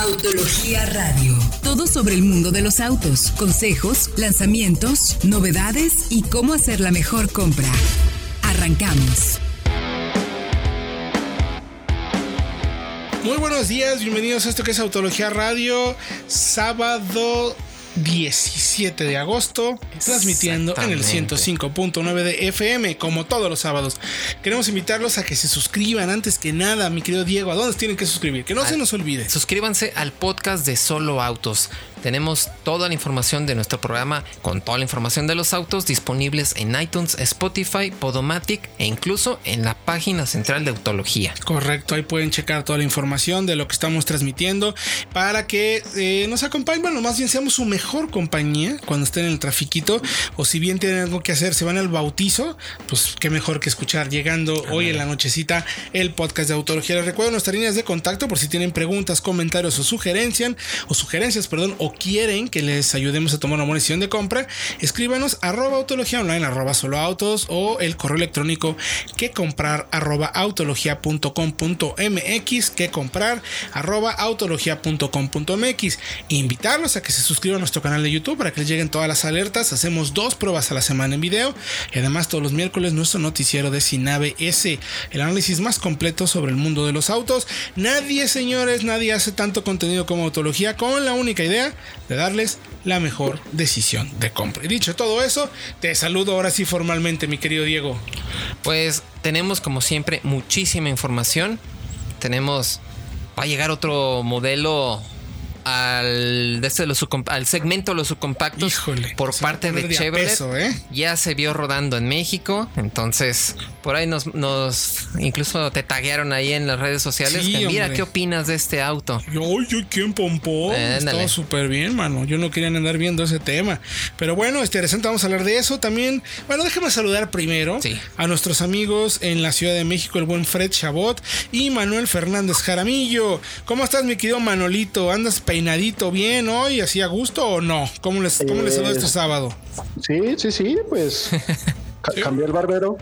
Autología Radio. Todo sobre el mundo de los autos, consejos, lanzamientos, novedades y cómo hacer la mejor compra. Arrancamos. Muy buenos días, bienvenidos a esto que es Autología Radio, sábado 17 de agosto, transmitiendo en el 105.9 de FM, como todos los sábados. Queremos invitarlos a que se suscriban antes que nada, mi querido Diego. ¿A dónde tienen que suscribir? Que no se nos olvide. Suscríbanse al podcast de Solo Autos. Tenemos toda la información de nuestro programa con toda la información de los autos disponibles en iTunes, Spotify, Podomatic e incluso en la página central de Autología. Correcto, ahí pueden checar toda la información de lo que estamos transmitiendo para que eh, nos acompañen, bueno, más bien seamos su mejor compañía cuando estén en el trafiquito o si bien tienen algo que hacer, se van al bautizo, pues qué mejor que escuchar llegando hoy en la nochecita el podcast de Autología. Les recuerdo nuestras líneas de contacto por si tienen preguntas, comentarios o sugerencias, o sugerencias, perdón, o quieren que les ayudemos a tomar una buena decisión de compra, escríbanos arroba autología online arroba solo autos o el correo electrónico que comprar arroba autología.com.mx que comprar arroba autología.com.mx invitarlos a que se suscriban a nuestro canal de YouTube para que les lleguen todas las alertas. Hacemos dos pruebas a la semana en video y además todos los miércoles nuestro noticiero de Sinave S el análisis más completo sobre el mundo de los autos. Nadie señores nadie hace tanto contenido como autología con la única idea de darles la mejor decisión de compra. Y dicho todo eso, te saludo ahora sí formalmente, mi querido Diego. Pues tenemos como siempre muchísima información. Tenemos, va a llegar otro modelo al, de este los al segmento de los subcompactos Híjole, por parte de Chevrolet. peso, ¿eh? Ya se vio rodando en México. Entonces, por ahí nos, nos incluso te taguearon ahí en las redes sociales. Sí, que mira, hombre. ¿qué opinas de este auto? Yo, yo, ¿quién pompó? Ándale. Estaba súper bien, mano. Yo no quería andar viendo ese tema. Pero bueno, interesante, vamos a hablar de eso también. Bueno, déjame saludar primero Sí. a nuestros amigos en la Ciudad de México, el buen Fred Chabot y Manuel Fernández Jaramillo. ¿Cómo estás, mi querido Manolito? ¿Andas peinadito bien hoy, así a gusto o no? ¿Cómo les, cómo les Eh, este sábado? Sí, sí, sí, pues ca- cambié el barbero.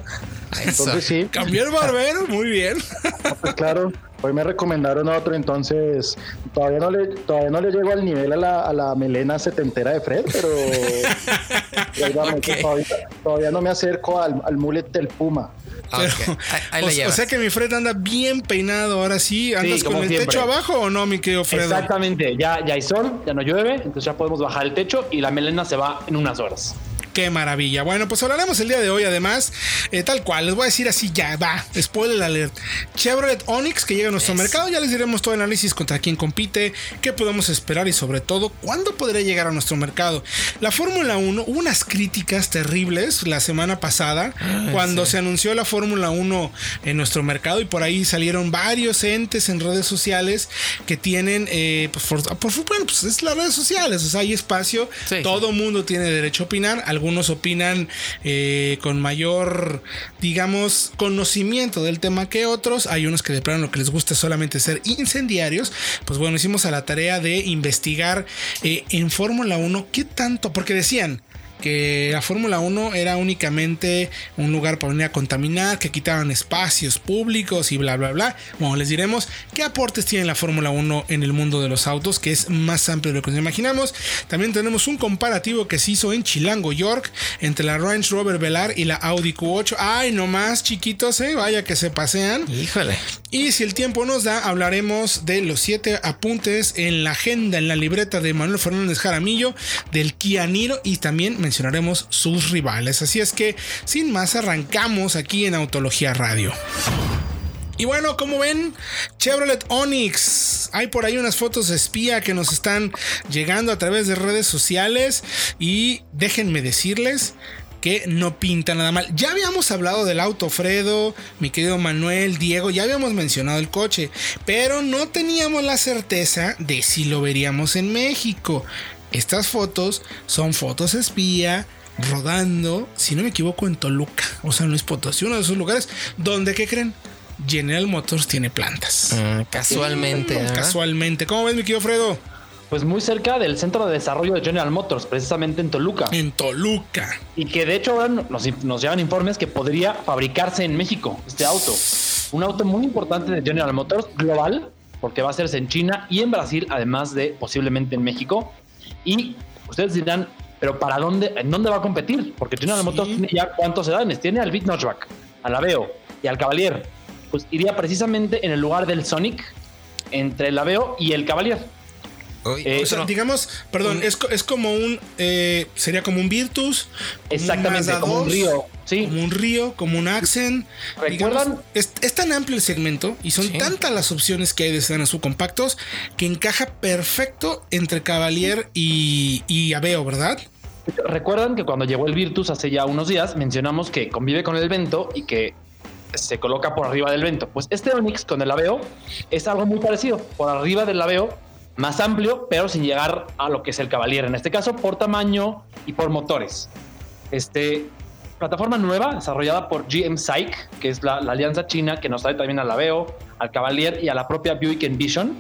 Entonces sí, Cambié el barbero, muy bien. pues claro. Hoy me recomendaron otro, entonces todavía no le, todavía no le llego al nivel a la, a la melena setentera de Fred, pero ahí vamos, Ok. todavía, todavía no me acerco al, al mullet del Puma. Pero, Ok, Ahí, ahí o, sea que mi Fred anda bien peinado ahora sí. ¿Andas con el siempre. techo abajo o no, mi querido Fredo? Exactamente, ya, ya hay sol, ya no llueve, entonces ya podemos bajar el techo y la melena se va en unas horas. Qué maravilla. Bueno, pues hablaremos el día de hoy además, eh, tal cual, les voy a decir así ya, va, spoiler alert. Chevrolet Onix que llega a nuestro mercado, ya les diremos todo el análisis contra quién compite, qué podemos esperar y sobre todo, cuándo podría llegar a nuestro mercado. La Fórmula 1, hubo unas críticas terribles la semana pasada cuando se anunció la Fórmula 1 en nuestro mercado y por ahí salieron varios entes en redes sociales que tienen, eh, pues, por, por- bueno, pues es las redes sociales, o sea, hay espacio, Sí, todo mundo tiene derecho a opinar. Algunos opinan eh, con mayor, digamos, conocimiento del tema que otros. Hay unos que de plano lo que les gusta es solamente ser incendiarios. Pues bueno, hicimos a la tarea de investigar eh, en Fórmula 1 qué tanto, porque decían que la Fórmula 1 era únicamente un lugar para venir a contaminar, que quitaban espacios públicos y bla, bla, bla. Bueno, les diremos qué aportes tiene la Fórmula 1 en el mundo de los autos, que es más amplio de lo que nos imaginamos. También tenemos un comparativo que se hizo en Chilango, York, entre la Range Rover Velar y la Audi Q8. Ay, no más chiquitos, eh, vaya que se pasean. Híjole. Y si el tiempo nos da, hablaremos de los siete apuntes en la agenda, en la libreta de Manuel Fernández Jaramillo, del Kia Niro y también mencionaremos sus rivales. Así es que, sin más, arrancamos aquí en Autología Radio. Y bueno, como ven, Chevrolet Onix. Hay por ahí unas fotos de espía que nos están llegando a través de redes sociales. Y déjenme decirles que no pinta nada mal. Ya habíamos hablado del auto Fredo, mi querido Manuel, Diego, ya habíamos mencionado el coche, pero no teníamos la certeza de si lo veríamos en México. Estas fotos son fotos espía rodando, si no me equivoco, en Toluca, o San Luis Potosí, uno de esos lugares donde, ¿qué creen? General Motors tiene plantas. Ah, casualmente. Casualmente. ¿Cómo ves, mi querido Fredo? Pues muy cerca del centro de desarrollo de General Motors, precisamente en Toluca. En Toluca. Y que de hecho ahora nos, nos llevan informes que podría fabricarse en México este auto. Un auto muy importante de General Motors, global, porque va a hacerse en China y en Brasil, además de posiblemente en México. Y ustedes dirán, pero ¿para dónde, en dónde va a competir? Porque General Sí. Motors tiene ya cuántos edades, tiene al Beat Notchback, al Aveo y al Cavalier. Pues iría precisamente en el lugar del Sonic entre el Aveo y el Cavalier. Eh, O sea, no. digamos, perdón, Un- es, es como un. eh, sería como un Virtus. un Exactamente, como un 2, río. Sí, Como un Río, como un Accent. ¿Recuerdan? Digamos, es, es tan amplio el segmento y son Sí. tantas las opciones que hay de sedanes subcompactos que encaja perfecto entre Cavalier y, y Aveo, ¿verdad? Recuerdan que cuando llegó el Virtus hace ya unos días mencionamos que convive con el Vento y que se coloca por arriba del Vento. Pues este Onix con el Aveo es algo muy parecido. Por arriba del Aveo, más amplio, pero sin llegar a lo que es el Cavalier. En este caso, por tamaño y por motores. Este plataforma nueva desarrollada por GM Psych, que es la, la alianza china que nos trae también al Aveo, al Cavalier y a la propia Buick Envision.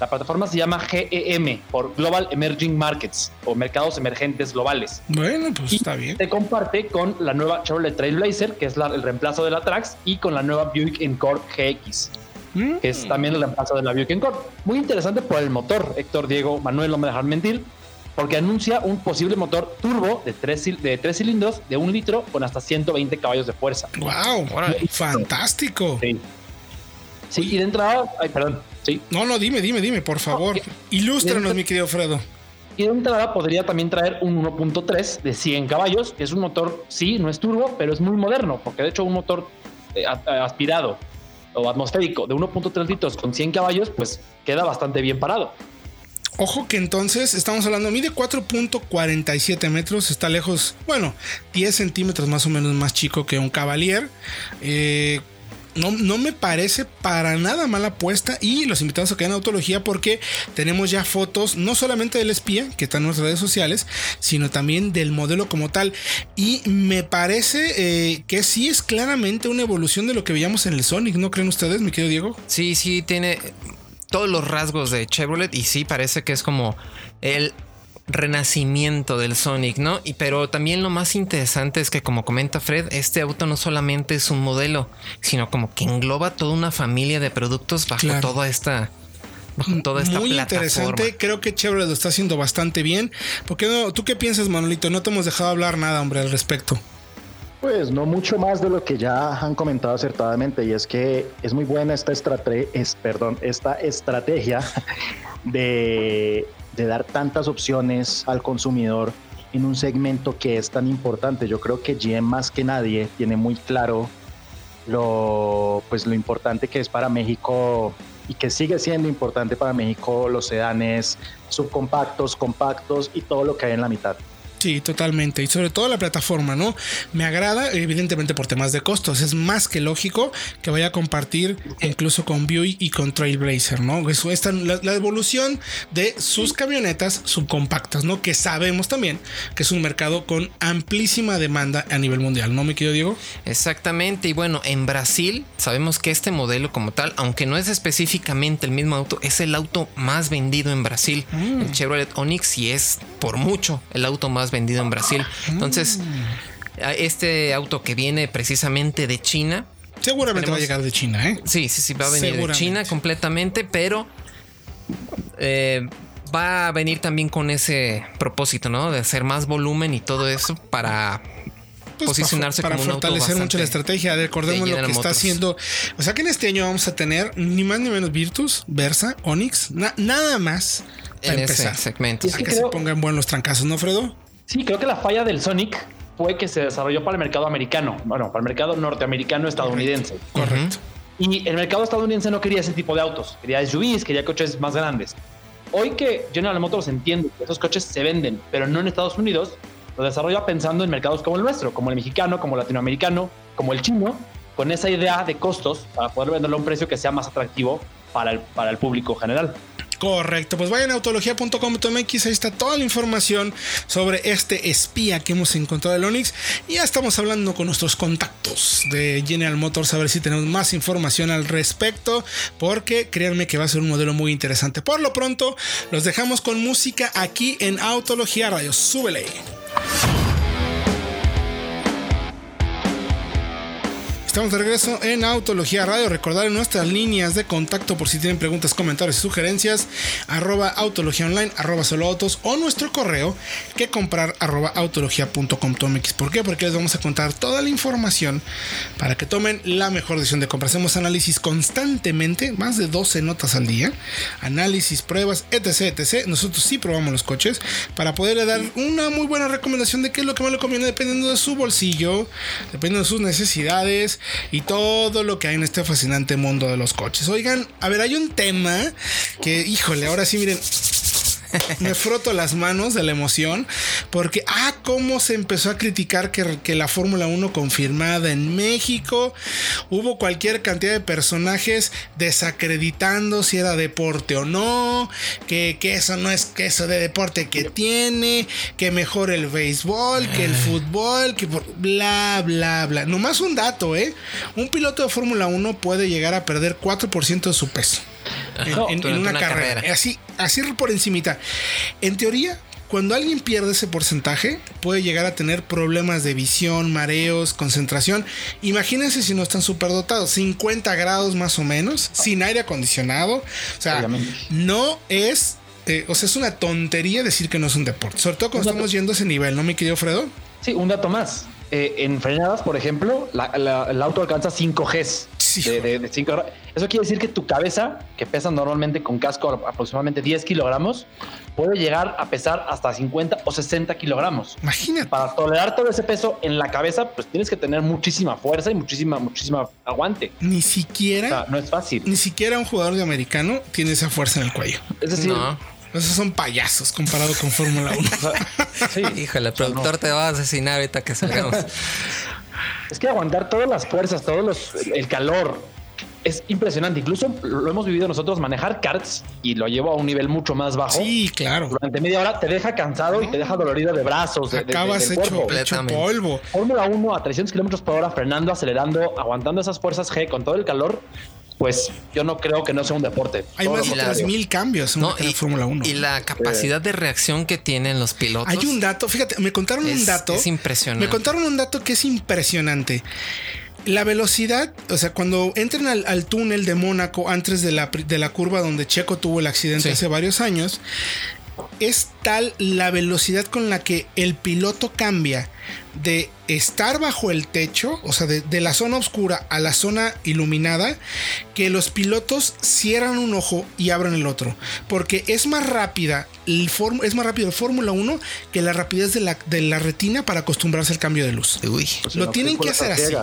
La plataforma se llama GEM por Global Emerging Markets o Mercados Emergentes Globales. Bueno, pues está bien. Se comparte con la nueva Chevrolet Trailblazer, que es la- el reemplazo de la Trax, y con la nueva Buick Encore GX, Mm, que es también el reemplazo de la Buick Encore. Muy interesante por el motor, Héctor, Diego, Manuel, no me dejan mentir, porque anuncia un posible motor turbo de tres, cil- de tres cilindros de un litro con hasta 120 caballos de fuerza. Wow, Órale. fantástico. Sí. Sí, y de entrada, ay, perdón, sí, No, no, dime, dime, dime, por favor. Ilústranos, mi querido Fredo. Y de entrada podría también traer un 1.3 de 100 caballos, que es un motor, sí, no es turbo, pero es muy moderno, porque de hecho un motor eh, aspirado o atmosférico de 1.3 litros con 100 caballos, pues queda bastante bien parado. Ojo que entonces estamos hablando, mide 4.47 metros, está lejos, bueno, 10 centímetros más o menos más chico que un Cavalier. Eh, no, no me parece para nada mala apuesta y los invitamos a que hagan autología porque tenemos ya fotos no solamente del espía que está en nuestras redes sociales, sino también del modelo como tal. Y me parece eh, que sí es claramente una evolución de lo que veíamos en el Sonic, ¿no creen ustedes, mi querido Diego? Sí, sí, tiene todos los rasgos de Chevrolet y sí parece que es como el renacimiento del Sonic, ¿no? Y pero también lo más interesante es que como comenta Fred, este auto no solamente es un modelo, sino como que engloba toda una familia de productos bajo Claro. toda esta bajo toda esta Muy plataforma. interesante. Creo que Chevrolet lo está haciendo bastante bien. ¿Por qué no? ¿Tú qué piensas, Manolito? No te hemos dejado hablar nada, hombre, al respecto. Pues no mucho más de lo que ya han comentado acertadamente y es que es muy buena esta, estrate- es, perdón, esta estrategia de, de dar tantas opciones al consumidor en un segmento que es tan importante. Yo creo que GM más que nadie tiene muy claro lo, pues, lo importante que es para México y que sigue siendo importante para México los sedanes subcompactos, compactos y todo lo que hay en la mitad. Sí, totalmente. Y sobre todo la plataforma, ¿no? Me agrada, evidentemente por temas de costos. Es más que lógico que vaya a compartir incluso con Buick y con Trailblazer, ¿no? Eso, esta, la, la evolución de sus camionetas subcompactas, ¿no? Que sabemos también que es un mercado con amplísima demanda a nivel mundial, ¿no, mi querido Diego? Exactamente, y bueno, en Brasil sabemos que este modelo como tal, aunque no es específicamente el mismo auto, es el auto más vendido en Brasil, el Chevrolet Onix, y es por mucho el auto más vendido en Brasil. Entonces, a este auto que viene precisamente de China, Seguramente va a llegar de China, ¿eh? sí, sí, sí, va a venir de. China completamente, pero eh, va a venir también con ese propósito, ¿no? De hacer más volumen y todo eso para Pues, posicionarse para, como un auto fortalecer mucho la estrategia. Recordemos de lo que está haciendo. O sea que en este año vamos a tener ni más ni menos Virtus, Versa, Onix, na- nada más para en ese empezar. segmento. A Sí, que creo- se pongan buenos los trancazos, ¿no, Fredo? Sí, creo que la falla del Sonic fue que se desarrolló para el mercado americano, bueno, para el mercado norteamericano estadounidense. Correcto. Y el mercado estadounidense no quería ese tipo de autos, quería SUVs, quería coches más grandes. Hoy que General Motors entiende que esos coches se venden, pero no en Estados Unidos, lo desarrolla pensando en mercados como el nuestro, como el mexicano, como el latinoamericano, como el chino, con esa idea de costos para poder venderlo a un precio que sea más atractivo para el, para el público general. Correcto, pues vayan a autología.com.mx, ahí está toda la información sobre este espía que hemos encontrado del Onix. Y ya estamos hablando con nuestros contactos de General Motors a ver si tenemos más información al respecto, porque créanme que va a ser un modelo muy interesante. Por lo pronto, los dejamos con música aquí en Autología Radio. Súbele. Estamos de regreso en Autología Radio. Recordar nuestras líneas de contacto por si tienen preguntas, comentarios y sugerencias. Arroba Autología Online, arroba Solo Autos o nuestro correo que comprar arroba. ¿Por qué? Porque les vamos a contar toda la información para que tomen la mejor decisión de compra. Hacemos análisis constantemente, más de 12 notas al día. Análisis, pruebas, etc, etc. Nosotros sí probamos los coches para poderle dar una muy buena recomendación de qué es lo que más le conviene dependiendo de su bolsillo, dependiendo de sus necesidades y todo lo que hay en este fascinante mundo de los coches. Oigan, a ver, hay un tema que, híjole, ahora sí, miren, me froto las manos de la emoción porque, ah, cómo se empezó a criticar que, que la Fórmula 1 confirmada en México. Hubo cualquier cantidad de personajes desacreditando si era deporte o no, que, que eso no es que eso de deporte que tiene, que mejor el béisbol, que el fútbol, que por, bla, bla, bla. Nomás un dato, ¿eh? Un piloto de Fórmula 1 puede llegar a perder 4% de su peso. En, en, en una, una, carrera. carrera. Así, así por encimita. En teoría, cuando alguien pierde ese porcentaje, puede llegar a tener problemas de visión, mareos, concentración. Imagínense si no están superdotados, 50 grados más o menos, sin aire acondicionado. O sea, Obviamente. no es, eh, o sea, es una tontería decir que no es un deporte, sobre todo cuando estamos yendo a ese nivel, ¿no, mi querido Fredo? Sí, un dato más. Eh, en frenadas, por ejemplo, la, la, el auto alcanza 5 Gs. Sí. De, de, de 5 Eso quiere decir que tu cabeza, que pesa normalmente con casco aproximadamente 10 kilogramos, puede llegar a pesar hasta 50 o 60 kilogramos. Imagínate. Para tolerar todo ese peso en la cabeza, pues tienes que tener muchísima fuerza y muchísima, muchísima aguante. Ni siquiera. O sea, no es fácil. Ni siquiera un jugador de americano tiene esa fuerza en el cuello. Es decir, no. Esos son payasos comparado con Fórmula 1. sí. Híjole, el productor no. te va a asesinar ahorita que salgamos. es que aguantar todas las fuerzas, todo los, el calor, es impresionante. Incluso lo hemos vivido nosotros manejar karts y lo llevo a un nivel mucho más bajo. Sí, claro. Durante media hora te deja cansado y te deja dolorido de brazos. De, Acabas de, de, hecho, hecho, polvo. Fórmula 1 a 300 kilómetros por hora, frenando, acelerando, aguantando esas fuerzas G con todo el calor pues yo no creo que no sea un deporte. Hay más de las mil cambios en no, la Fórmula 1. Y la capacidad de reacción que tienen los pilotos. Hay un dato, fíjate, me contaron es, un dato. Es impresionante. Me contaron un dato que es impresionante. La velocidad, o sea, cuando entran al, al túnel de Mónaco antes de la, de la, curva donde Checo tuvo el accidente sí. hace varios años, es tal la velocidad con la que el piloto cambia de estar bajo el techo, o sea, de, de, la zona oscura a la zona iluminada, que los pilotos cierran un ojo y abran el otro. Porque es más rápida, el es más rápido el Fórmula 1 que la rapidez de la, de la, retina para acostumbrarse al cambio de luz. Uy, pues Lo no tienen que hacer así.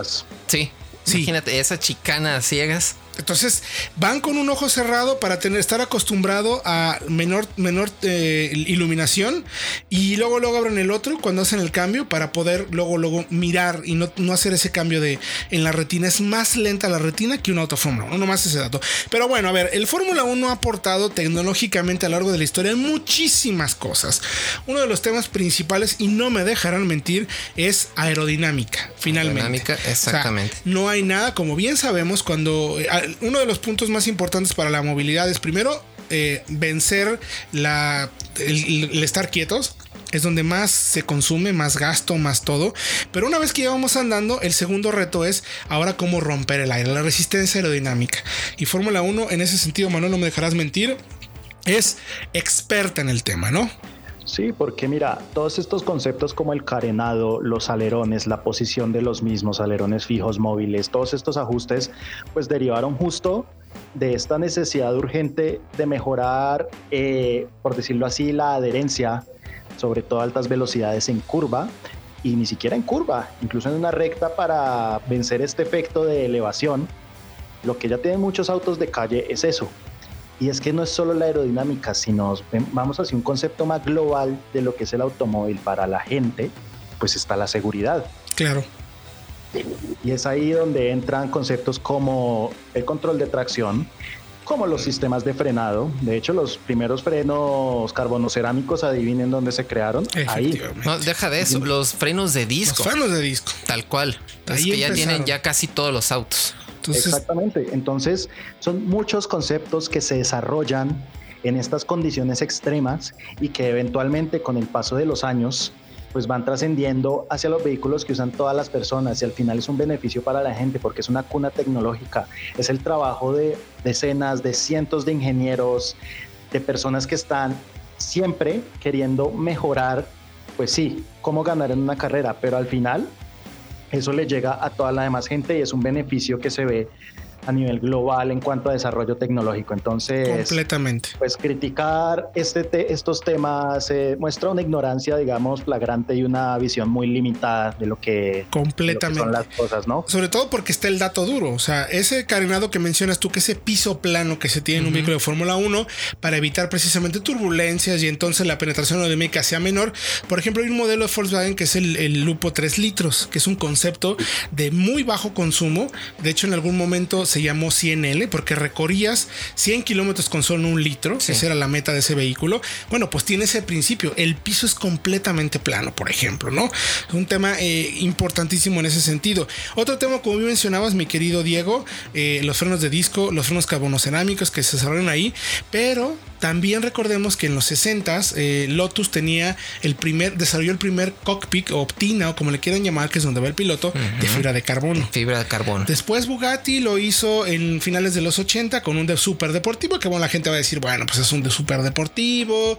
Sí. Sí. Imagínate esa chicana a ciegas. Entonces van con un ojo cerrado para tener, estar acostumbrado a menor, menor eh, iluminación y luego luego abren el otro cuando hacen el cambio para poder luego luego mirar y no, no hacer ese cambio de en la retina. Es más lenta la retina que un auto Fórmula 1, no más ese dato. Pero bueno, a ver, el Fórmula 1 ha aportado tecnológicamente a lo largo de la historia muchísimas cosas. Uno de los temas principales, y no me dejarán mentir, es aerodinámica, finalmente. Aerodinámica, exactamente. O sea, no hay nada, como bien sabemos, cuando uno de los puntos más importantes para la movilidad es primero eh, vencer la, el, el, estar quietos. Es donde más se consume, más gasto, más todo. Pero una vez que ya vamos andando, el segundo reto es ahora cómo romper el aire, la resistencia aerodinámica. Y Fórmula 1, en ese sentido, Manuel, no me dejarás mentir, es experta en el tema, ¿no? Sí, porque mira, todos estos conceptos como el carenado, los alerones, la posición de los mismos alerones fijos móviles, todos estos ajustes, pues derivaron justo de esta necesidad urgente de mejorar, eh, por decirlo así, la adherencia, sobre todo a altas velocidades en curva y ni siquiera en curva, incluso en una recta para vencer este efecto de elevación. Lo que ya tienen muchos autos de calle es eso, y es que no es solo la aerodinámica, sino vamos hacia un concepto más global de lo que es el automóvil para la gente, pues está la seguridad. Claro. Y es ahí donde entran conceptos como el control de tracción, como los sistemas de frenado. De hecho, los primeros frenos carbonocerámicos, adivinen dónde se crearon. Ahí. No, deja de eso, los frenos de disco. Los frenos de disco. Tal cual. Ahí que ya tienen ya casi todos los autos. Exactamente. Entonces, son muchos conceptos que se desarrollan en estas condiciones extremas y que eventualmente con el paso de los años pues van trascendiendo hacia los vehículos que usan todas las personas y al final es un beneficio para la gente porque es una cuna tecnológica, es el trabajo de decenas, de cientos de ingenieros, de personas que están siempre queriendo mejorar, pues sí, cómo ganar en una carrera, pero al final eso le llega a toda la demás gente y es un beneficio que se ve a nivel global en cuanto a desarrollo tecnológico. Entonces, completamente. Pues criticar este estos temas eh, muestra una ignorancia, digamos, flagrante y una visión muy limitada de lo que, completamente. son las cosas, ¿no? Sobre todo porque está el dato duro. O sea, ese carenado que mencionas tú, que ese piso plano que se tiene en un vehículo de Fórmula 1 para evitar precisamente turbulencias y entonces la penetración aerodinámica sea menor. Por ejemplo, hay un modelo de Volkswagen que es el, el Lupo 3 litros, que es un concepto de muy bajo consumo. De hecho, en algún momento se llamó 100L porque recorrías 100 kilómetros con solo un litro. Esa era la meta de ese vehículo. Bueno, pues tiene ese principio. El piso es completamente plano, por ejemplo, ¿no? Es un tema eh, importantísimo en ese sentido. Otro tema, como mencionabas, mi querido Diego, eh, los frenos de disco, los frenos carbonocerámicos que se desarrollan ahí, pero también recordemos que en los 60 eh, Lotus tenía el primer, desarrolló el primer cockpit o optina o como le quieran llamar, que es donde va el piloto, de fibra de carbono. Fibra de carbono. Después Bugatti lo hizo en finales de los 80 con un de super deportivo, que bueno, la gente va a decir, bueno, pues es un de super deportivo,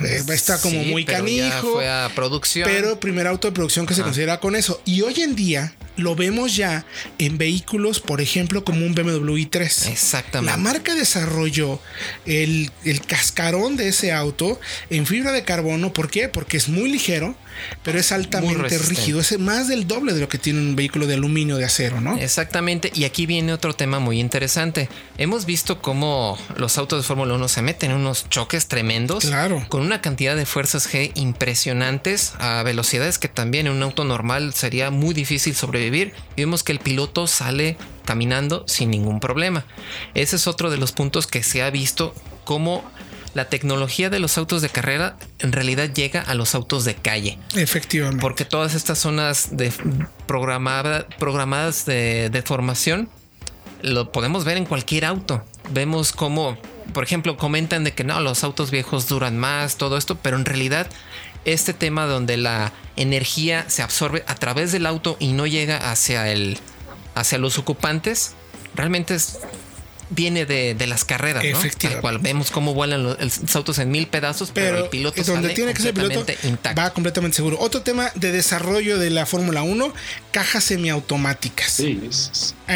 eh, está como muy canijo. fue a producción. Pero primer auto de producción que se considera con eso. Y hoy en día lo vemos ya en vehículos, por ejemplo, como un BMW i3. Exactamente. La marca desarrolló el, el cascarón de ese auto en fibra de carbono. ¿Por qué? Porque es muy ligero, pero es altamente rígido. Es más del doble de lo que tiene un vehículo de aluminio de acero, ¿no? Exactamente. Y aquí viene otro tema muy interesante. Hemos visto cómo los autos de Fórmula 1 se meten en unos choques tremendos. Claro. Con una cantidad de fuerzas G impresionantes a velocidades que también en un auto normal sería muy difícil sobrevivir. Y vemos que el piloto sale caminando sin ningún problema. Ese es otro de los puntos que se ha visto como la tecnología de los autos de carrera en realidad llega a los autos de calle. Efectivamente. Porque todas estas zonas de programadas de, formación lo podemos ver en cualquier auto. Vemos cómo, por ejemplo, comentan de que no, los autos viejos duran más, todo esto, pero en realidad este tema donde la energía se absorbe a través del auto y no llega hacia el hacia los ocupantes, realmente es viene de, las carreras, ¿no? Tal cual vemos cómo vuelan los, autos en mil pedazos, pero, el piloto donde tiene que ser piloto va completamente seguro. Otro tema de desarrollo de la Fórmula 1, cajas semiautomáticas. Sí.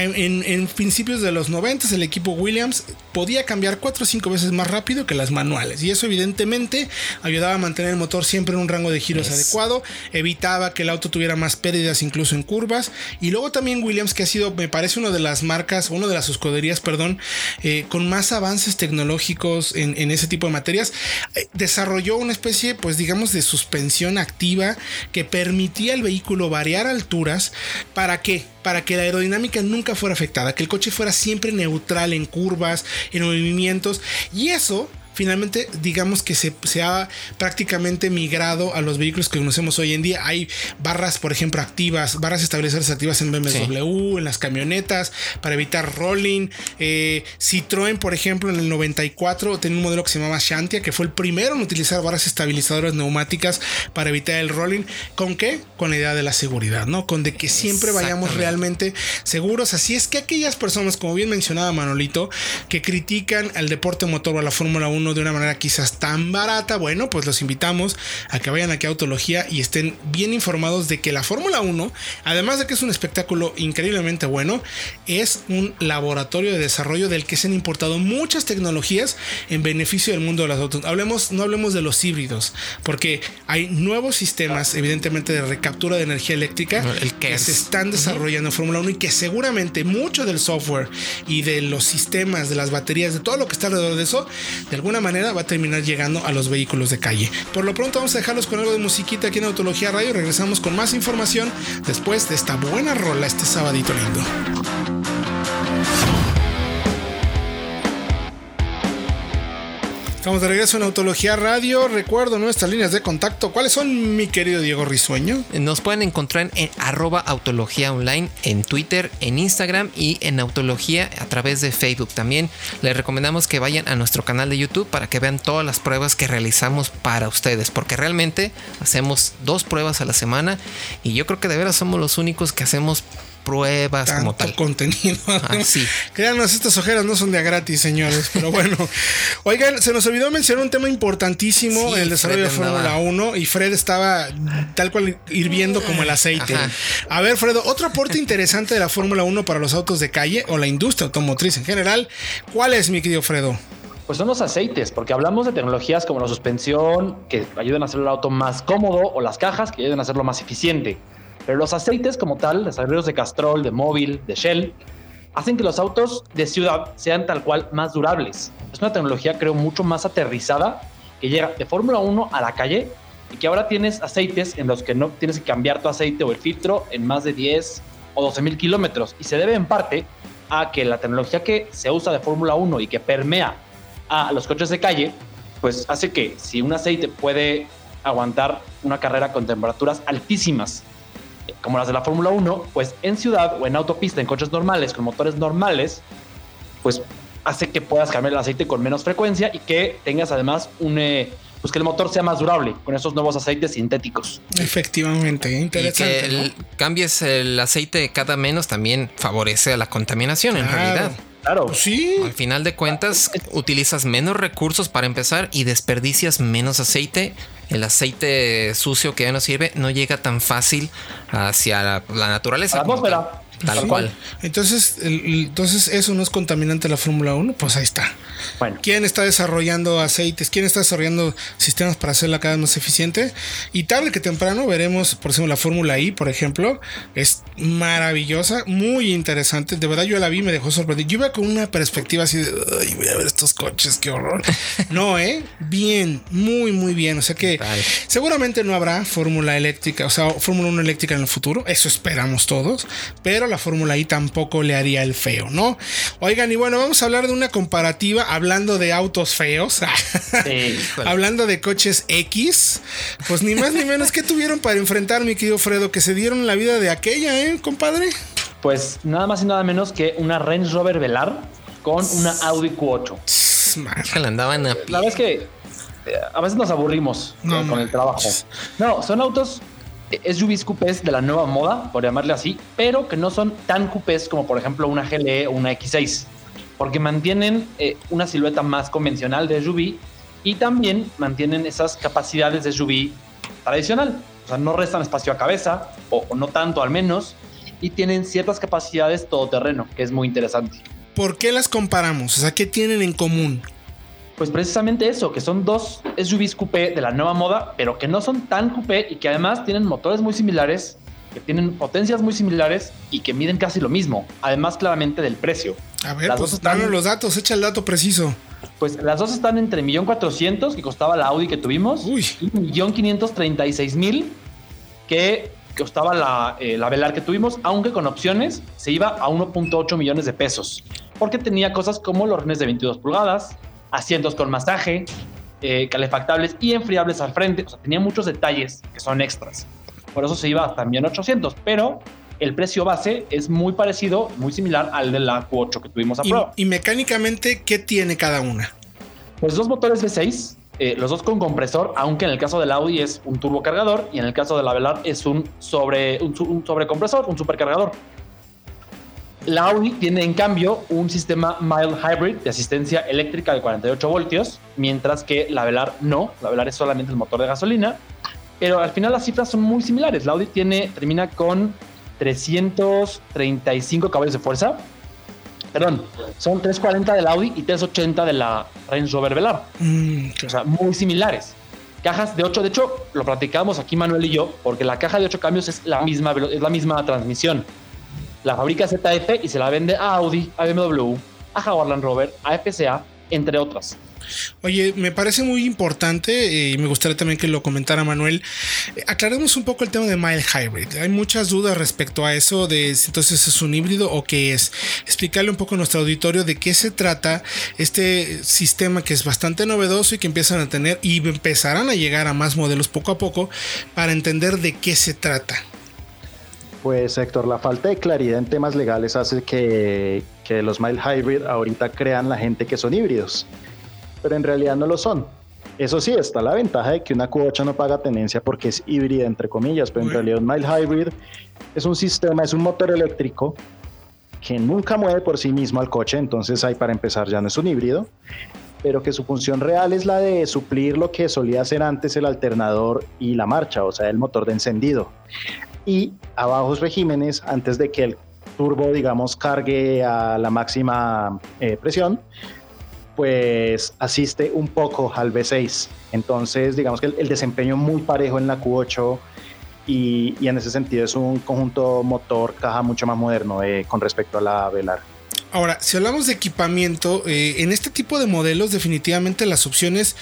En, en, principios de los 90 el equipo Williams podía cambiar cuatro o cinco veces más rápido que las manuales y eso evidentemente ayudaba a mantener el motor siempre en un rango de giros adecuado, evitaba que el auto tuviera más pérdidas incluso en curvas y luego también Williams que ha sido me parece una de las marcas, una de las escuderías, perdón, eh, con más avances tecnológicos en, ese tipo de materias, eh, desarrolló una especie, pues digamos, de suspensión activa que permitía al vehículo variar alturas. ¿Para qué? Para que la aerodinámica nunca fuera afectada, que el coche fuera siempre neutral en curvas, en movimientos. Y eso finalmente digamos que se, ha prácticamente migrado a los vehículos que conocemos hoy en día. Hay barras, por ejemplo, activas, barras establecedoras activas en BMW, en las camionetas, para evitar rolling. Eh, Citroën, por ejemplo, en el 94 tenía un modelo que se llamaba Shantia, que fue el primero en utilizar barras estabilizadoras neumáticas para evitar el rolling. ¿Con qué? Con la idea de la seguridad, ¿no? Con de que siempre vayamos realmente seguros. Así es que aquellas personas, como bien mencionaba Manolito, que critican al deporte motor o a la Fórmula 1 de una manera quizás tan barata, bueno, pues los invitamos a que vayan aquí a Autología y estén bien informados de que la Fórmula 1, además de que es un espectáculo increíblemente bueno, es un laboratorio de desarrollo del que se han importado muchas tecnologías en beneficio del mundo de las autos. Hablemos, no hablemos de los híbridos, porque hay nuevos sistemas, evidentemente, de recaptura de energía eléctrica que se están desarrollando en Fórmula 1 y que seguramente mucho del software y de los sistemas, de las baterías, de todo lo que está alrededor de eso, de alguna manera va a terminar llegando a los vehículos de calle. Por lo pronto vamos a dejarlos con algo de musiquita aquí en Autología Radio. Regresamos con más información después de esta buena rola este sabadito lindo. Estamos de regreso en Autología Radio. Recuerdo nuestras líneas de contacto. ¿Cuáles son, mi querido Diego Risueño? Nos pueden encontrar en arroba autología online en Twitter, en Instagram y en Autología a través de Facebook. También les recomendamos que vayan a nuestro canal de YouTube para que vean todas las pruebas que realizamos para ustedes, porque realmente hacemos dos pruebas a la semana y yo creo que de veras somos los únicos que hacemos pruebas como tal. contenido. Ah, sí. Créanos, estas ojeras no son de a gratis, señores. Pero bueno. Oigan, se nos olvidó mencionar un tema importantísimo Sí, en el desarrollo de Fred Fórmula andaba- 1 y Fred estaba tal cual hirviendo como el aceite. Ajá. A ver, Fredo, otro aporte interesante de la Fórmula 1 para los autos de calle o la industria automotriz en general. ¿Cuál es, mi querido Fredo? Pues son los aceites, porque hablamos de tecnologías como la suspensión, que ayudan a hacer el auto más cómodo, o las cajas, que ayudan a hacerlo más eficiente. Pero los aceites como tal, desarrollos de Castrol, de Móvil, de Shell, hacen que los autos de ciudad sean tal cual más durables. Es una tecnología, creo, mucho más aterrizada, que llega de Fórmula 1 a la calle y que ahora tienes aceites en los que no tienes que cambiar tu aceite o el filtro en más de 10 o 12 mil kilómetros. Y se debe en parte a que la tecnología que se usa de Fórmula 1 y que permea a los coches de calle, pues hace que si un aceite puede aguantar una carrera con temperaturas altísimas, como las de la Fórmula 1, pues en ciudad o en autopista, en coches normales, con motores normales, pues hace que puedas cambiar el aceite con menos frecuencia y que tengas además un... eh, pues que el motor sea más durable con esos nuevos aceites sintéticos. Efectivamente, Y interesante. que ¿no? el- cambies el aceite cada menos también favorece a la contaminación en realidad. Claro. Pues sí, Al final de cuentas, utilizas menos recursos para empezar y desperdicias menos aceite. El aceite sucio que ya no sirve no llega tan fácil hacia la, la naturaleza. La como atmósfera. Tal. Sí. cual. entonces, entonces eso no es contaminante la Fórmula 1, pues ahí está. Bueno, ¿Quién está desarrollando aceites? ¿Quién está desarrollando sistemas para hacerla cada vez más eficiente? Y tarde que temprano veremos, por ejemplo, la Fórmula I, por ejemplo, es maravillosa, muy interesante. De verdad, yo la vi, me dejó sorprendido. Yo iba con una perspectiva así de, ay, voy a ver estos coches, qué horror. No, ¿eh? Bien, muy, muy bien. O sea que seguramente no habrá Fórmula eléctrica, o sea, Fórmula 1 eléctrica en el futuro. Eso esperamos todos. Pero la Fórmula I tampoco le haría el feo, ¿no? Oigan, y bueno, vamos a hablar de una comparativa hablando de autos feos. sí. hablando de coches X. Pues ni más ni menos que tuvieron para enfrentar, mi querido Fredo, que se dieron la vida de aquella, ¿eh, compadre? pues nada más y nada menos que una Range Rover Velar con una Audi Q8. Tss, man. Que la andaban a pie. La verdad es que eh, a veces nos aburrimos No con, con el trabajo. No, son autos SUVs coupés de la nueva moda, por llamarle así, pero que no son tan coupés como por ejemplo una GLE o una X6, porque mantienen eh, una silueta más convencional de SUV y también mantienen esas capacidades de SUV tradicional. O sea, no restan espacio a cabeza, o, o no tanto al menos, y tienen ciertas capacidades todoterreno, que es muy interesante. ¿Por qué las comparamos? O sea, ¿qué tienen en común? Pues precisamente eso, que son dos SUVs coupé de la nueva moda, pero que no son tan coupé y que además tienen motores muy similares, que tienen potencias muy similares y que miden casi lo mismo, además claramente del precio. A ver, Las pues dos están- danos los datos, echa el dato preciso. Pues las dos están entre 1.400.000 que costaba la Audi que tuvimos Uy. y 1.536.000 que costaba la, eh, la Velar que tuvimos, aunque con opciones se iba a 1.8 millones de pesos, porque tenía cosas como los rines de 22 pulgadas, asientos con masaje, eh, calefactables y enfriables al frente, o sea, tenía muchos detalles que son extras. Por eso se iba hasta 1.800, pero el precio base es muy parecido, muy similar al de la Q8 que tuvimos a Y, prueba. y mecánicamente, ¿qué tiene cada una? Pues dos motores V6, eh, los dos con compresor, aunque en el caso del Audi es un turbocargador y en el caso de la Velar es un sobre un, un sobrecompresor, un supercargador. La Audi tiene en cambio un sistema mild hybrid de asistencia eléctrica de 48 voltios, mientras que la Velar no, la Velar es solamente el motor de gasolina, pero al final las cifras son muy similares. La Audi tiene termina con 335 caballos de fuerza. Perdón, son 340 del Audi y 380 de la Range Rover Velar. Mm, O sea, muy similares. Cajas de 8, de hecho, lo platicamos aquí Manuel y yo, porque la caja de 8 cambios es la misma, es la misma transmisión. La fabrica ZF y se la vende a Audi, a BMW, a Jaguar Land Rover, a FCA, entre otras. Oye, me parece muy importante eh, y me gustaría también que lo comentara Manuel. Aclaremos un poco el tema de mild hybrid. Hay muchas dudas respecto a eso de si entonces es un híbrido o qué es. Explicarle un poco a nuestro auditorio de qué se trata este sistema que es bastante novedoso y que empiezan a tener y empezarán a llegar a más modelos poco a poco para entender de qué se trata. Pues Héctor, la falta de claridad en temas legales hace que, que los mild hybrid ahorita crean la gente que son híbridos pero en realidad no lo son. Eso sí, está la ventaja de que una Q8 no paga tenencia porque es híbrida, entre comillas, pero en realidad un mild hybrid es un sistema, es un motor eléctrico que nunca mueve por sí mismo al coche, entonces ahí para empezar ya no es un híbrido, pero que su función real es la de suplir lo que solía ser antes el alternador y la marcha, o sea, el motor de encendido. Y a bajos regímenes, antes de que el turbo, digamos, cargue a la máxima eh, presión, pues asiste un poco al V6. Entonces, digamos que el, desempeño muy parejo en la Q8 y, en ese sentido es un conjunto motor caja mucho más moderno eh, con respecto a la Velar. Ahora, si hablamos de equipamiento, eh, en este tipo de modelos definitivamente las opciones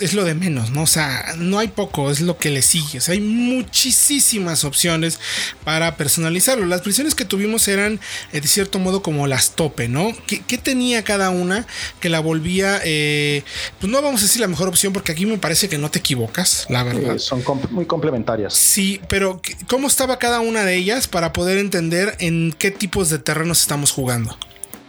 es lo de menos, ¿no? O sea, no hay poco, es lo que le sigue. O sea, hay muchísimas opciones para personalizarlo. Las versiones que tuvimos eran eh, de cierto modo como las tope, ¿no? ¿Qué, tenía cada una que la volvía, eh, pues no vamos a decir la mejor opción porque aquí me parece que no te equivocas, la verdad. son muy complementarias. Sí, pero ¿cómo estaba cada una de ellas para poder entender en qué tipos de terrenos estamos jugando?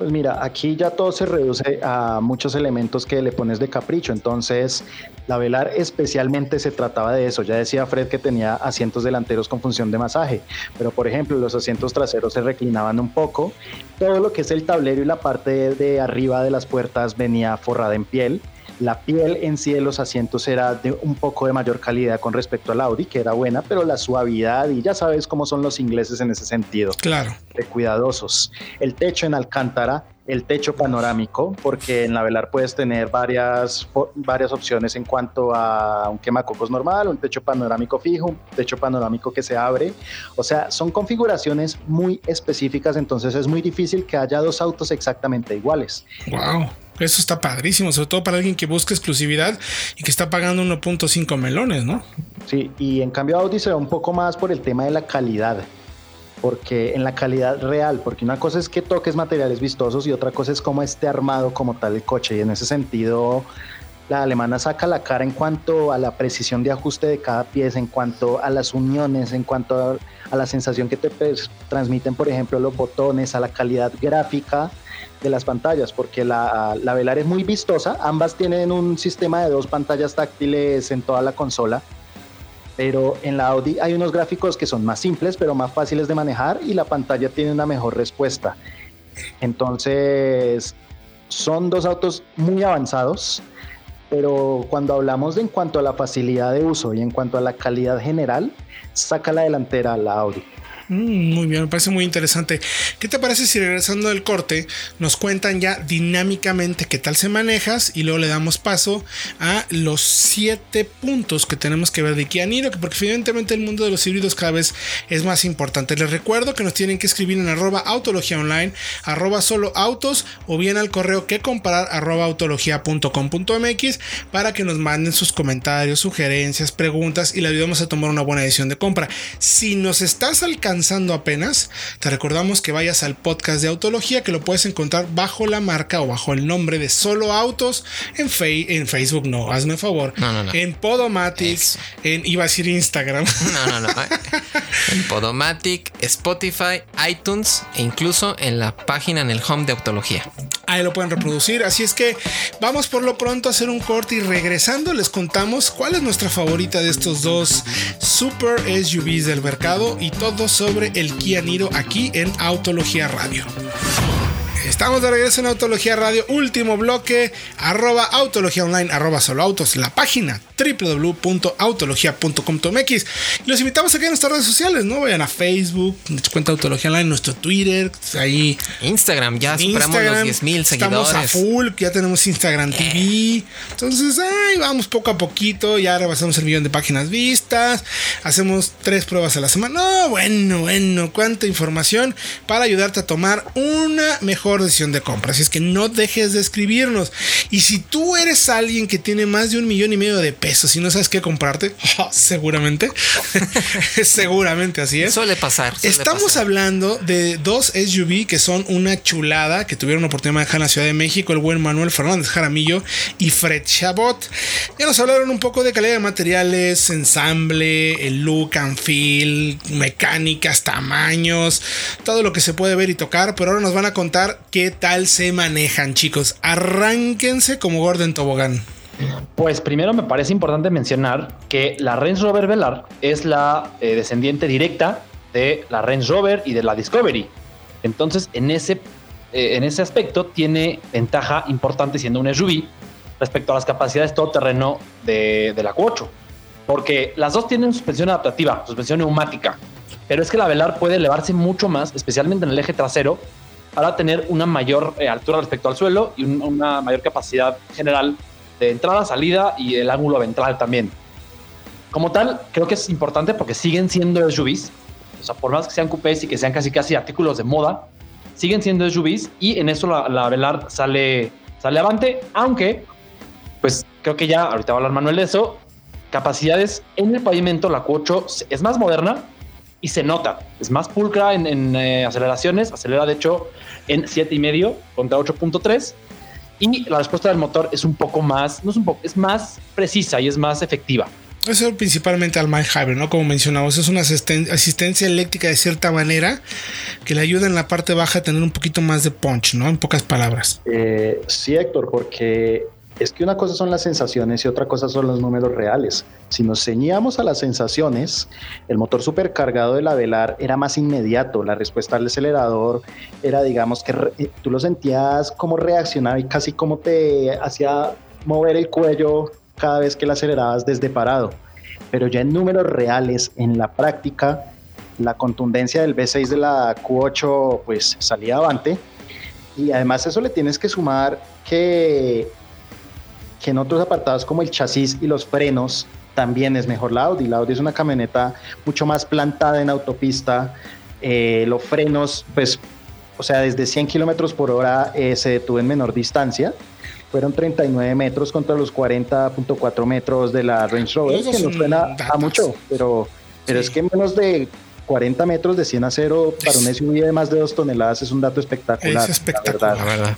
Pues mira, aquí ya todo se reduce a muchos elementos que le pones de capricho. Entonces, la velar especialmente se trataba de eso. Ya decía Fred que tenía asientos delanteros con función de masaje, pero por ejemplo, los asientos traseros se reclinaban un poco. Todo lo que es el tablero y la parte de arriba de las puertas venía forrada en piel la piel en sí de los asientos era de un poco de mayor calidad con respecto al Audi, que era buena, pero la suavidad, y ya sabes cómo son los ingleses en ese sentido. Claro. De cuidadosos. El techo en Alcántara, el techo panorámico, porque en la Velar puedes tener varias, varias opciones en cuanto a un quemacocos normal, un techo panorámico fijo, un techo panorámico que se abre. O sea, son configuraciones muy específicas, entonces es muy difícil que haya dos autos exactamente iguales. Wow. Eso está padrísimo, sobre todo para alguien que busca exclusividad y que está pagando 1.5 melones, ¿no? Sí, y en cambio Audi se ve un poco más por el tema de la calidad, porque en la calidad real, porque una cosa es que toques materiales vistosos y otra cosa es cómo esté armado como tal el coche, y en ese sentido la alemana saca la cara en cuanto a la precisión de ajuste de cada pieza, en cuanto a las uniones, en cuanto a, la sensación que te transmiten, por ejemplo, los botones, a la calidad gráfica de las pantallas, porque la, la Velar es muy vistosa, ambas tienen un sistema de dos pantallas táctiles en toda la consola, pero en la Audi hay unos gráficos que son más simples, pero más fáciles de manejar y la pantalla tiene una mejor respuesta. Entonces, son dos autos muy avanzados, pero cuando hablamos en cuanto a la facilidad de uso y en cuanto a la calidad general, saca la delantera la Audi. Mm, muy bien, me parece muy interesante. ¿Qué te parece si regresando del corte nos cuentan ya dinámicamente qué tal se manejas y luego le damos paso a los siete puntos que tenemos que ver de Kia Niro, porque evidentemente el mundo de los híbridos cada vez es más importante. Les recuerdo que nos tienen que escribir en arroba autología online, arroba solo autos o bien al correo que comparar arroba autología.com.mx para que nos manden sus comentarios, sugerencias, preguntas y le ayudemos a tomar una buena decisión de compra. Si nos estás alcanzando apenas, te recordamos que vayas al podcast de Autología que lo puedes encontrar bajo la marca o bajo el nombre de Solo Autos en, en Facebook, no, hazme favor. En Podomatic, en iba a decir Instagram. No, no, no. en Podomatic, Spotify, iTunes e incluso en la página en el home de Autología. Ahí lo pueden reproducir. Así es que vamos por lo pronto a hacer un corte y regresando les contamos cuál es nuestra favorita de estos dos super SUVs del mercado y todo sobre el Kia Niro aquí en Autología Radio. Estamos de regreso en Autología Radio, último bloque, arroba Autología Online, arroba Solo Autos, la página www.autologia.com.mx. Los invitamos aquí en nuestras redes sociales, ¿no? Vayan a Facebook, nuestra cuenta Autología Online, nuestro Twitter, ahí. Instagram, ya superamos los 10 mil seguidores. Estamos a full, ya tenemos Instagram TV. Entonces, ahí vamos poco a poquito, ya rebasamos el millón de páginas vistas, hacemos tres pruebas a la semana. No, bueno, bueno, cuánta información para ayudarte a tomar una mejor decisión de compra. Así es que no dejes de escribirnos. Y si tú eres alguien que tiene más de un millón y medio de pesos y no sabes qué comprarte, seguramente, seguramente así es. Suele pasar. Estamos hablando de dos SUV que son una chulada, que tuvieron la oportunidad de dejar en la Ciudad de México, el buen Manuel Fernández Jaramillo y Fred Chabot. Ya nos hablaron un poco de calidad de materiales, ensamble, el look and feel, mecánicas, tamaños, todo lo que se puede ver y tocar, pero ahora nos van a contar qué tal se manejan, chicos. Arránquense como Gordon Tobogán. Pues primero me parece importante mencionar que la Range Rover Velar es la eh, descendiente directa de la Range Rover y de la Discovery. Entonces, en ese, eh, en ese aspecto tiene ventaja importante siendo un SUV respecto a las capacidades todoterreno de, de la Q8. Porque las dos tienen suspensión adaptativa, suspensión neumática. Pero es que la Velar puede elevarse mucho más, especialmente en el eje trasero, para tener una mayor eh, altura respecto al suelo y una mayor capacidad general de entrada, salida y el ángulo ventral también. Como tal, creo que es importante porque siguen siendo SUVs. O sea, por más que sean coupés y que sean casi casi artículos de moda, siguen siendo SUVs y en eso la, la Velar sale, sale avante, aunque, pues creo que ya, ahorita va a hablar Manuel de eso, capacidades en el pavimento, la Q8 es más moderna y se nota, es más pulcra en, en eh, aceleraciones, acelera de hecho en 7,5 contra 8.3 y la respuesta del motor es un poco más, no es un poco, es más precisa y es más efectiva. Eso principalmente al mild hybrid, ¿no? Como mencionamos, es una asistencia eléctrica de cierta manera que le ayuda en la parte baja a tener un poquito más de punch, ¿no? En pocas palabras. Eh, sí, Héctor, porque es que una cosa son las sensaciones y otra cosa son los números reales. Si nos ceñíamos a las sensaciones, el motor supercargado de la Velar era más inmediato, la respuesta al acelerador era, digamos, que eh, tú lo sentías como reaccionar y casi como te hacía mover el cuello cada vez que la acelerabas desde parado. Pero ya en números reales, en la práctica, la contundencia del V6 de la Q8 pues salía avante. Y además eso le tienes que sumar que que en otros apartados como el chasis y los frenos también es mejor la Audi. La Audi es una camioneta mucho más plantada en autopista. Eh, los frenos, pues, o sea, desde 100 kilómetros por hora eh, se detuvo en menor distancia. Fueron 39 metros contra los 40.4 metros de la Range Rover, que no suena a mucho, pero, pero es que menos de 40 metros de 100 a 0 para un SUV de más de 2 toneladas es un dato espectacular. Es espectacular, la verdad.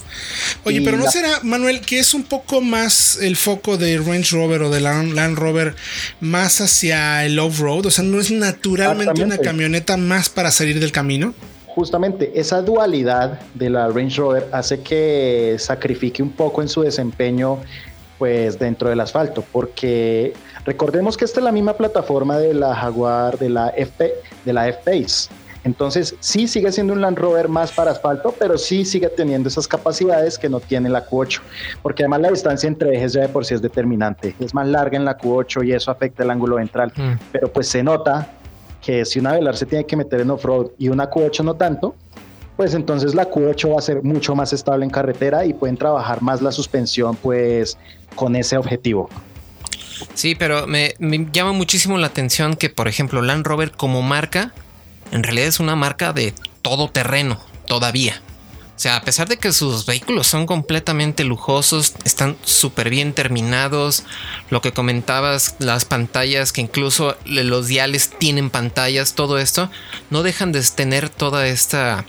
Oye, pero ¿no será, Manuel, que es un poco más el foco de Range Rover o de Land, Rover más hacia el off-road? O sea, ¿no es naturalmente una camioneta más para salir del camino? Justamente esa dualidad de la Range Rover hace que sacrifique un poco en su desempeño pues dentro del asfalto, porque recordemos que esta es la misma plataforma de la Jaguar, de la F de la F-Pace. Entonces sí sigue siendo un Land Rover más para asfalto, pero sí sigue teniendo esas capacidades que no tiene la Q8, porque además la distancia entre ejes ya de por sí es determinante, es más larga en la Q8 y eso afecta el ángulo ventral, mm. pero pues se nota que si una Velar se tiene que meter en off-road y una Q8 no tanto, pues entonces la Q8 va a ser mucho más estable en carretera y pueden trabajar más la suspensión pues con ese objetivo. Sí, pero me, llama muchísimo la atención que, por ejemplo, Land Rover como marca, en realidad es una marca de todo terreno, todavía. O sea, a pesar de que sus vehículos son completamente lujosos, están súper bien terminados, lo que comentabas, las pantallas, que incluso los diales tienen pantallas, todo esto, no dejan de tener toda esta...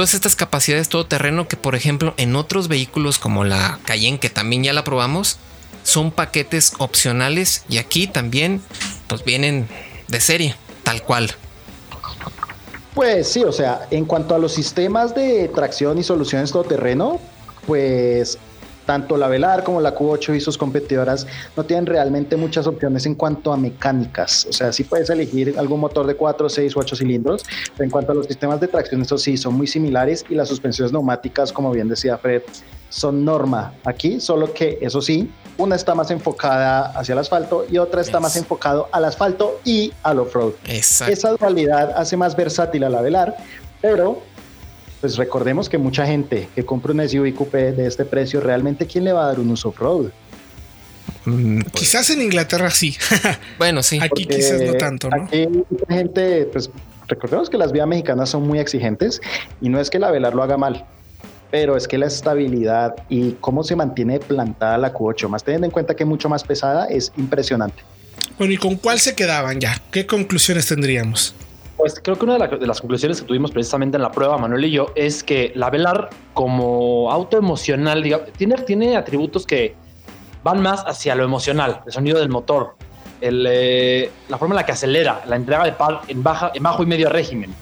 Todas estas capacidades todo terreno que, por ejemplo, en otros vehículos como la Cayenne, que también ya la probamos, son paquetes opcionales y aquí también pues vienen de serie, tal cual. Pues sí, o sea, en cuanto a los sistemas de tracción y soluciones todoterreno, pues tanto la Velar como la Q8 y sus competidoras no tienen realmente muchas opciones en cuanto a mecánicas. O sea, sí puedes elegir algún motor de 4, 6 u 8 cilindros, pero en cuanto a los sistemas de tracción, estos sí son muy similares y las suspensiones neumáticas, como bien decía Fred, son norma aquí, solo que eso sí, una está más enfocada hacia el asfalto y otra está más enfocado al asfalto y al off-road. Esa dualidad hace más versátil a la Velar, pero pues recordemos que mucha gente que compra un SUV coupé de este precio, realmente ¿quién le va a dar un uso off-road? Mm, pues quizás en Inglaterra sí. bueno, sí. Aquí quizás no tanto, ¿no? Aquí mucha gente, pues recordemos que las vías mexicanas son muy exigentes y no es que la Velar lo haga mal, pero es que la estabilidad y cómo se mantiene plantada la Q8, más teniendo en cuenta que es mucho más pesada, es impresionante. Bueno, ¿y con cuál se quedaban ya? ¿Qué conclusiones tendríamos? Pues creo que una de, las conclusiones que tuvimos precisamente en la prueba, Manuel y yo, es que la Velar como auto emocional, tiene, tiene atributos que van más hacia lo emocional, el sonido del motor, eh, la forma en la que acelera, la entrega de par en, baja, en bajo y medio régimen.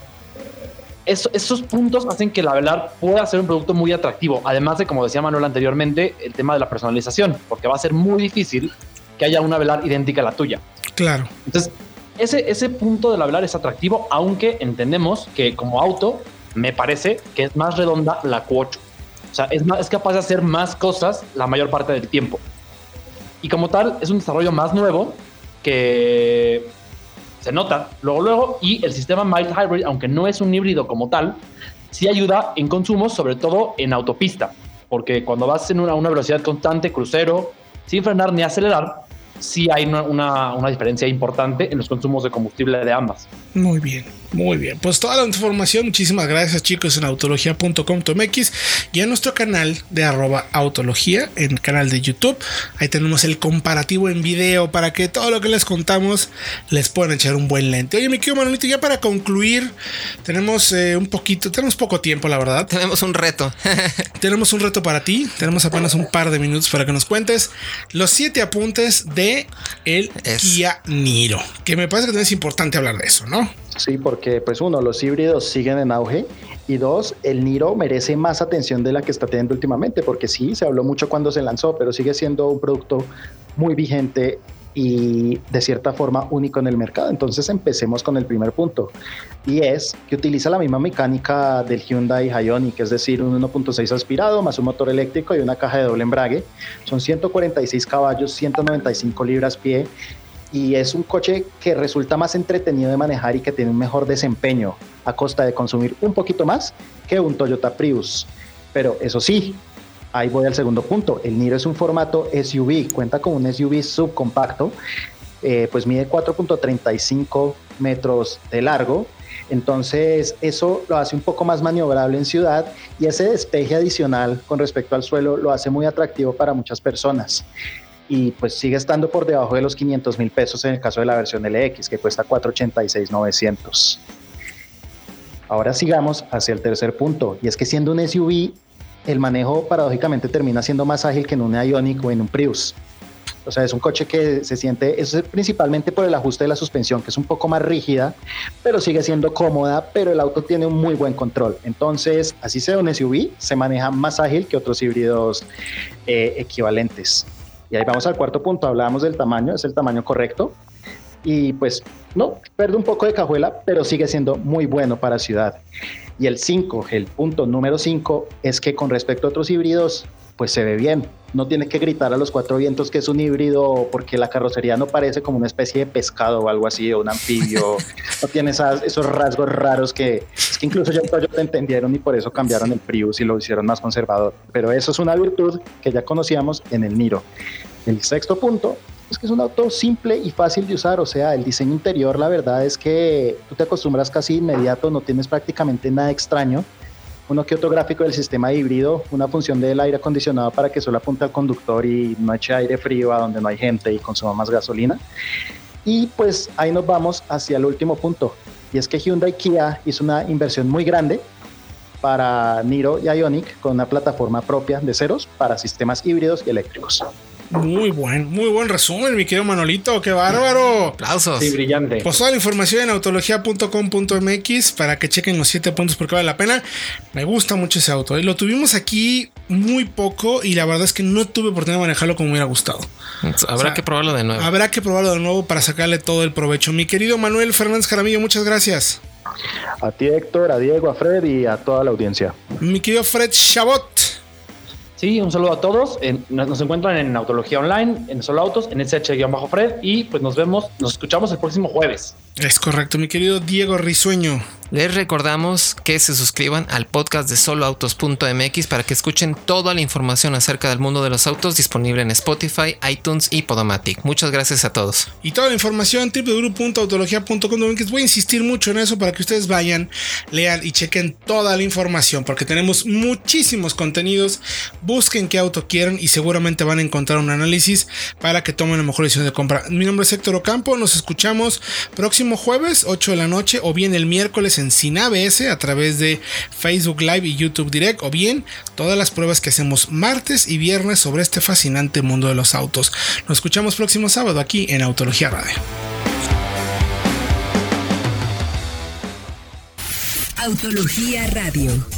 esos puntos hacen que la Velar pueda ser un producto muy atractivo. Además de, como decía Manuel anteriormente, el tema de la personalización, porque va a ser muy difícil que haya una Velar idéntica a la tuya. Claro. Entonces, ese, ese punto del hablar es atractivo, aunque entendemos que como auto me parece que es más redonda la Q8. O sea, es, más, es capaz de hacer más cosas la mayor parte del tiempo. Y como tal, es un desarrollo más nuevo que se nota luego, luego. Y el sistema Mild Hybrid, aunque no es un híbrido como tal, sí ayuda en consumos, sobre todo en autopista. Porque cuando vas en una, una velocidad constante, crucero, sin frenar ni acelerar, sí hay una, diferencia importante en los consumos de combustible de ambas. Muy bien, muy bien. Pues toda la información, muchísimas gracias chicos en autología.com.mx y en nuestro canal de arroba autología, en el canal de YouTube. Ahí tenemos el comparativo en video para que todo lo que les contamos les puedan echar un buen lente. Oye, mi querido Manolito, ya para concluir, tenemos eh, un poquito, tenemos poco tiempo, la verdad. Tenemos un reto. tenemos un reto para ti. Tenemos apenas un par de minutos para que nos cuentes los siete apuntes de el Kia Niro, que me parece que también es importante hablar de eso, ¿no? Sí, porque pues uno, los híbridos siguen en auge y dos, el Niro merece más atención de la que está teniendo últimamente, porque sí, se habló mucho cuando se lanzó, pero sigue siendo un producto muy vigente y de cierta forma único en el mercado. Entonces empecemos con el primer punto y es que utiliza la misma mecánica del Hyundai Ioniq, es decir, un 1.6 aspirado más un motor eléctrico y una caja de doble embrague. Son 146 caballos, 195 libras pie y es un coche que resulta más entretenido de manejar y que tiene un mejor desempeño a costa de consumir un poquito más que un Toyota Prius. Pero eso sí, Ahí voy al segundo punto. El Niro es un formato SUV, cuenta con un SUV subcompacto, eh, pues mide 4.35 metros de largo. Entonces eso lo hace un poco más maniobrable en ciudad y ese despeje adicional con respecto al suelo lo hace muy atractivo para muchas personas. Y pues sigue estando por debajo de los 500 mil pesos en el caso de la versión LX, que cuesta 486,900. Ahora sigamos hacia el tercer punto, y es que siendo un SUV el manejo paradójicamente termina siendo más ágil que en un Ioniq o en un Prius. O sea, es un coche que se siente, es principalmente por el ajuste de la suspensión, que es un poco más rígida, pero sigue siendo cómoda, pero el auto tiene un muy buen control. Entonces, así sea un SUV, se maneja más ágil que otros híbridos eh, equivalentes. Y ahí vamos al cuarto punto, hablábamos del tamaño, es el tamaño correcto. Y pues, no, pierde un poco de cajuela, pero sigue siendo muy bueno para ciudad. Y el 5, el punto número 5, es que con respecto a otros híbridos, pues se ve bien. No tiene que gritar a los cuatro vientos que es un híbrido porque la carrocería no parece como una especie de pescado o algo así, o un anfibio. no tiene esos rasgos raros que, es que incluso yo, yo lo entendieron y por eso cambiaron el Prius y lo hicieron más conservador. Pero eso es una virtud que ya conocíamos en el Niro. El sexto punto es que es un auto simple y fácil de usar, o sea, el diseño interior, la verdad es que tú te acostumbras casi inmediato, no tienes prácticamente nada extraño. Uno que otro gráfico del sistema híbrido, una función del aire acondicionado para que solo apunte al conductor y no eche aire frío a donde no hay gente y consuma más gasolina. Y pues ahí nos vamos hacia el último punto, y es que Hyundai Kia hizo una inversión muy grande para Niro y Ionic con una plataforma propia de ceros para sistemas híbridos y eléctricos. Muy buen, muy buen resumen, mi querido Manolito, qué bárbaro. Aplausos. Sí, brillante. Pues toda la información en autología.com.mx para que chequen los siete puntos porque vale la pena. Me gusta mucho ese auto. Y ¿eh? lo tuvimos aquí muy poco y la verdad es que no tuve oportunidad de manejarlo como me hubiera gustado. Habrá que probarlo de nuevo. Habrá que probarlo de nuevo para sacarle todo el provecho. Mi querido Manuel Fernández Jaramillo, muchas gracias. A ti, Héctor, a Diego, a Fred y a toda la audiencia. Mi querido Fred Chabot. Sí, un saludo a todos. nos, encuentran en Autología Online, en Solo Autos, en SH-Fred y pues nos vemos, nos escuchamos el próximo jueves. Es correcto, mi querido Diego Risueño. Les recordamos que se suscriban al podcast de soloautos.mx para que escuchen toda la información acerca del mundo de los autos disponible en Spotify, iTunes y Podomatic. Muchas gracias a todos. Y toda la información www.autologia.com.mx. Voy a insistir mucho en eso para que ustedes vayan, lean y chequen toda la información porque tenemos muchísimos contenidos. Busquen qué auto quieren y seguramente van a encontrar un análisis para que tomen la mejor decisión de compra. Mi nombre es Héctor Ocampo. Nos escuchamos jueves, 8 de la noche o bien el miércoles en Sin ABS a través de Facebook Live y YouTube Direct o bien todas las pruebas que hacemos martes y viernes sobre este fascinante mundo de los autos. Nos escuchamos próximo sábado aquí en Autología Radio. Autología Radio.